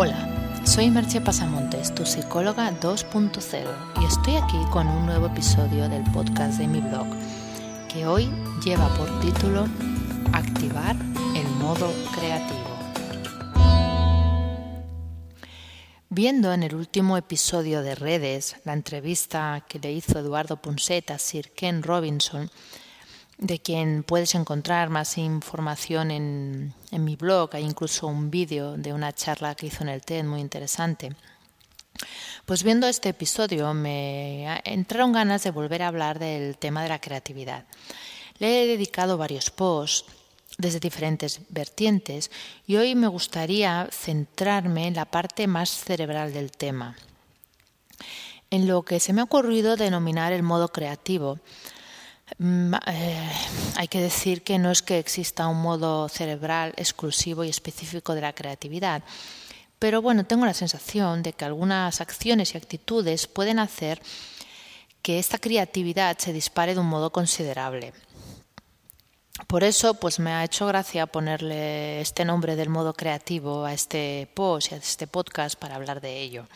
Hola, soy Merche Pasamontes, tu psicóloga 2.0, y estoy aquí con un nuevo episodio del podcast de mi blog, que hoy lleva por título Activar el modo creativo. Viendo en el último episodio de Redes la entrevista que le hizo Eduardo Punset a Sir Ken Robinson, de quien puedes encontrar más información en, en mi blog. Hay incluso un vídeo de una charla que hizo en el TED muy interesante. Pues viendo este episodio me entraron ganas de volver a hablar del tema de la creatividad. Le he dedicado varios posts desde diferentes vertientes y hoy me gustaría centrarme en la parte más cerebral del tema, en lo que se me ha ocurrido denominar el modo creativo, eh, hay que decir que no es que exista un modo cerebral exclusivo y específico de la creatividad, pero bueno, tengo la sensación de que algunas acciones y actitudes pueden hacer que esta creatividad se dispare de un modo considerable. Por eso, pues me ha hecho gracia ponerle este nombre del modo creativo a este post y a este podcast para hablar de ello.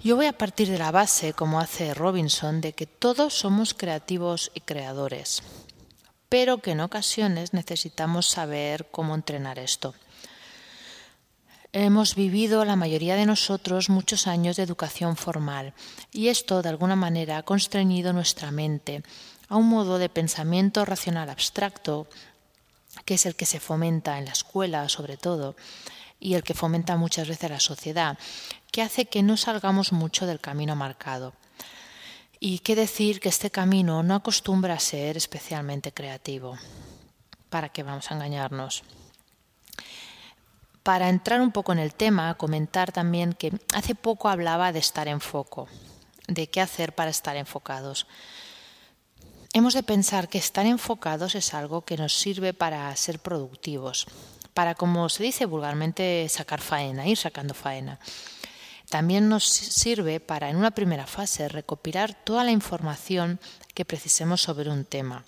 Yo voy a partir de la base, como hace Robinson, de que todos somos creativos y creadores, pero que en ocasiones necesitamos saber cómo entrenar esto. Hemos vivido la mayoría de nosotros muchos años de educación formal y esto de alguna manera ha constreñido nuestra mente a un modo de pensamiento racional abstracto que es el que se fomenta en la escuela sobre todo y el que fomenta muchas veces la sociedad, que hace que no salgamos mucho del camino marcado. Y qué decir que este camino no acostumbra a ser especialmente creativo. ¿Para qué vamos a engañarnos? Para entrar un poco en el tema, comentar también que hace poco hablaba de estar en foco, de qué hacer para estar enfocados. Hemos de pensar que estar enfocados es algo que nos sirve para ser productivos, para, como se dice vulgarmente, sacar faena, ir sacando faena. También nos sirve para, en una primera fase, recopilar toda la información que precisemos sobre un tema,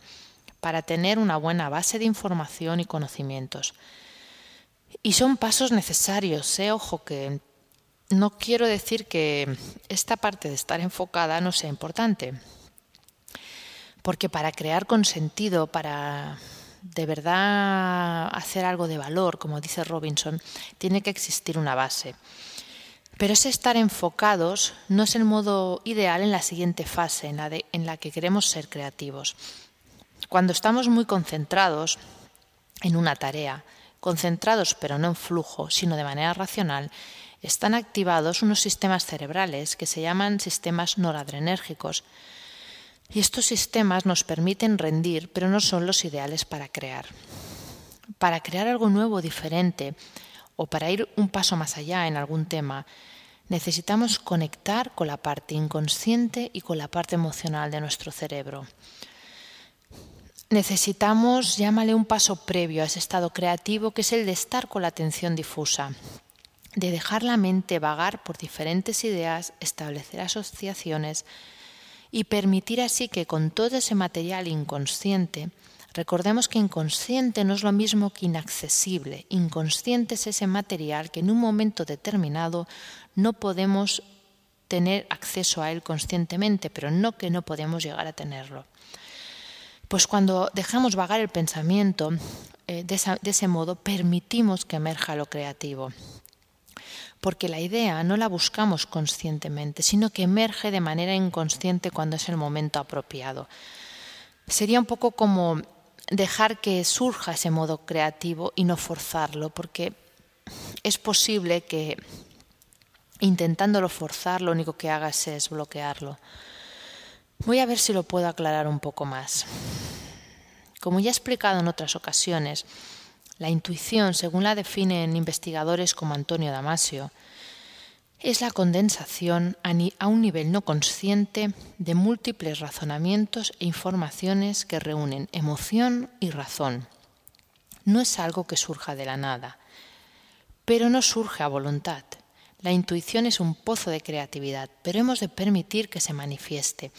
para tener una buena base de información y conocimientos. Y son pasos necesarios, ¿eh? ojo que no quiero decir que esta parte de estar enfocada no sea importante, porque para crear con sentido, para de verdad hacer algo de valor, como dice Robinson, tiene que existir una base. Pero ese estar enfocados no es el modo ideal en la siguiente fase, en la, en la que queremos ser creativos. Cuando estamos muy concentrados en una tarea, concentrados pero no en flujo, sino de manera racional, están activados unos sistemas cerebrales que se llaman sistemas noradrenérgicos, y estos sistemas nos permiten rendir, pero no son los ideales para crear. Para crear algo nuevo, diferente, o para ir un paso más allá en algún tema, necesitamos conectar con la parte inconsciente y con la parte emocional de nuestro cerebro. Necesitamos, llámale un paso previo a ese estado creativo, que es el de estar con la atención difusa, de dejar la mente vagar por diferentes ideas, establecer asociaciones, y permitir así que con todo ese material inconsciente, recordemos que inconsciente no es lo mismo que inaccesible, inconsciente es ese material que en un momento determinado no podemos tener acceso a él conscientemente, pero no que no podemos llegar a tenerlo. Pues cuando dejamos vagar el pensamiento, eh, de, de ese modo permitimos que emerja lo creativo porque la idea no la buscamos conscientemente, sino que emerge de manera inconsciente cuando es el momento apropiado. Sería un poco como dejar que surja ese modo creativo y no forzarlo, porque es posible que intentándolo forzar lo único que hagas es bloquearlo. Voy a ver si lo puedo aclarar un poco más. Como ya he explicado en otras ocasiones, la intuición, según la definen investigadores como Antonio Damasio, es la condensación a un nivel no consciente de múltiples razonamientos e informaciones que reúnen emoción y razón. No es algo que surja de la nada, pero no surge a voluntad. La intuición es un pozo de creatividad, pero hemos de permitir que se manifieste.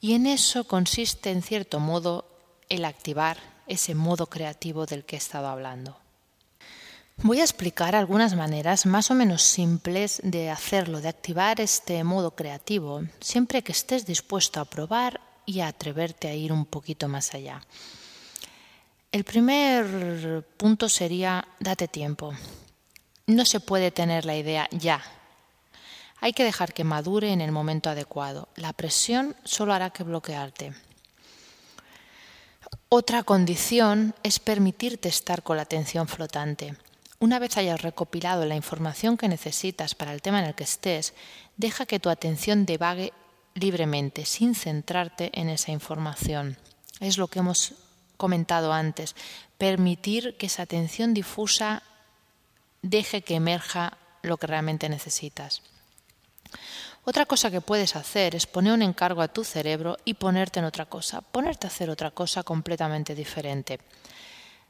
Y en eso consiste, en cierto modo, el activar ese modo creativo del que he estado hablando. Voy a explicar algunas maneras más o menos simples de hacerlo, de activar este modo creativo, siempre que estés dispuesto a probar y a atreverte a ir un poquito más allá. El primer punto sería date tiempo. No se puede tener la idea ya. Hay que dejar que madure en el momento adecuado. La presión solo hará que bloquearte. Otra condición es permitirte estar con la atención flotante. Una vez hayas recopilado la información que necesitas para el tema en el que estés, deja que tu atención devague libremente, sin centrarte en esa información. Es lo que hemos comentado antes, permitir que esa atención difusa deje que emerja lo que realmente necesitas. Otra cosa que puedes hacer es poner un encargo a tu cerebro y ponerte en otra cosa, ponerte a hacer otra cosa completamente diferente.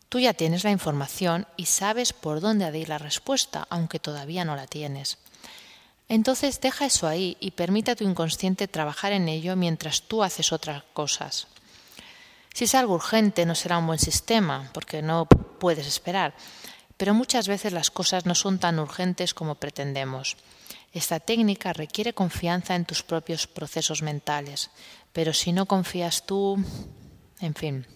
Tú ya tienes la información y sabes por dónde ha de ir la respuesta, aunque todavía no la tienes. Entonces deja eso ahí y permite a tu inconsciente trabajar en ello mientras tú haces otras cosas. Si es algo urgente no será un buen sistema, porque no puedes esperar, pero muchas veces las cosas no son tan urgentes como pretendemos. Esta técnica requiere confianza en tus propios procesos mentales, pero si no confías tú, en fin.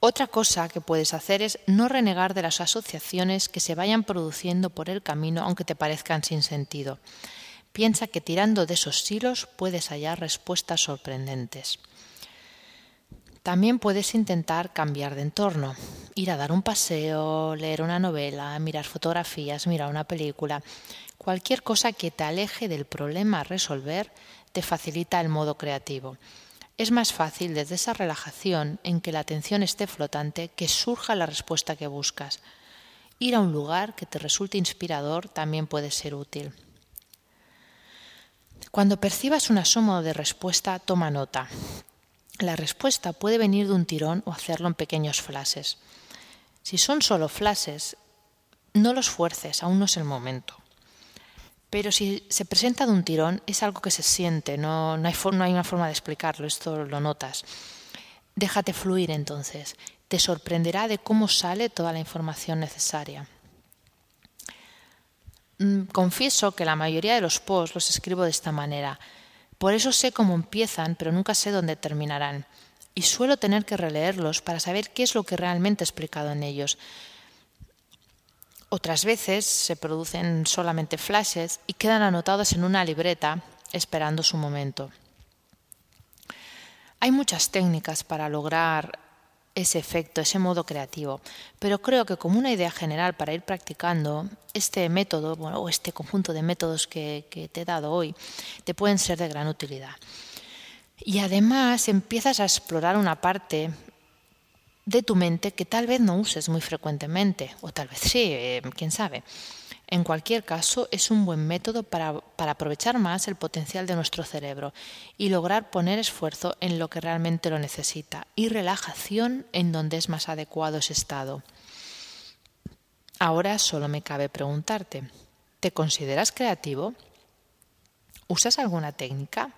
Otra cosa que puedes hacer es no renegar de las asociaciones que se vayan produciendo por el camino aunque te parezcan sin sentido. Piensa que tirando de esos hilos puedes hallar respuestas sorprendentes. También puedes intentar cambiar de entorno, ir a dar un paseo, leer una novela, mirar fotografías, mirar una película. Cualquier cosa que te aleje del problema a resolver te facilita el modo creativo. Es más fácil desde esa relajación en que la atención esté flotante que surja la respuesta que buscas. Ir a un lugar que te resulte inspirador también puede ser útil. Cuando percibas un asomo de respuesta, toma nota. La respuesta puede venir de un tirón o hacerlo en pequeños flashes. Si son solo flashes, no los fuerces, aún no es el momento. Pero si se presenta de un tirón, es algo que se siente, no, hay, no hay una forma de explicarlo, esto lo notas. Déjate fluir entonces, te sorprenderá de cómo sale toda la información necesaria. Mm, confieso que la mayoría de los posts los escribo de esta manera. Por eso sé cómo empiezan, pero nunca sé dónde terminarán. Y suelo tener que releerlos para saber qué es lo que realmente he explicado en ellos. Otras veces se producen solamente flashes y quedan anotados en una libreta esperando su momento. Hay muchas técnicas para lograr ese efecto, ese modo creativo, pero creo que como una idea general para ir practicando, este método o este conjunto de métodos que, que te he dado hoy te pueden ser de gran utilidad. Y además empiezas a explorar una parte de tu mente que tal vez no uses muy frecuentemente, o tal vez sí, eh, quién sabe. En cualquier caso, es un buen método para, para, aprovechar más el potencial de nuestro cerebro y lograr poner esfuerzo en lo que realmente lo necesita y relajación en donde es más adecuado ese estado. Ahora solo me cabe preguntarte, ¿te consideras creativo? ¿Usas alguna técnica?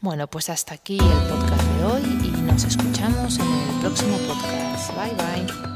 Bueno, pues hasta aquí el podcast de hoy y nos escuchamos en el próximo podcast. Bye bye.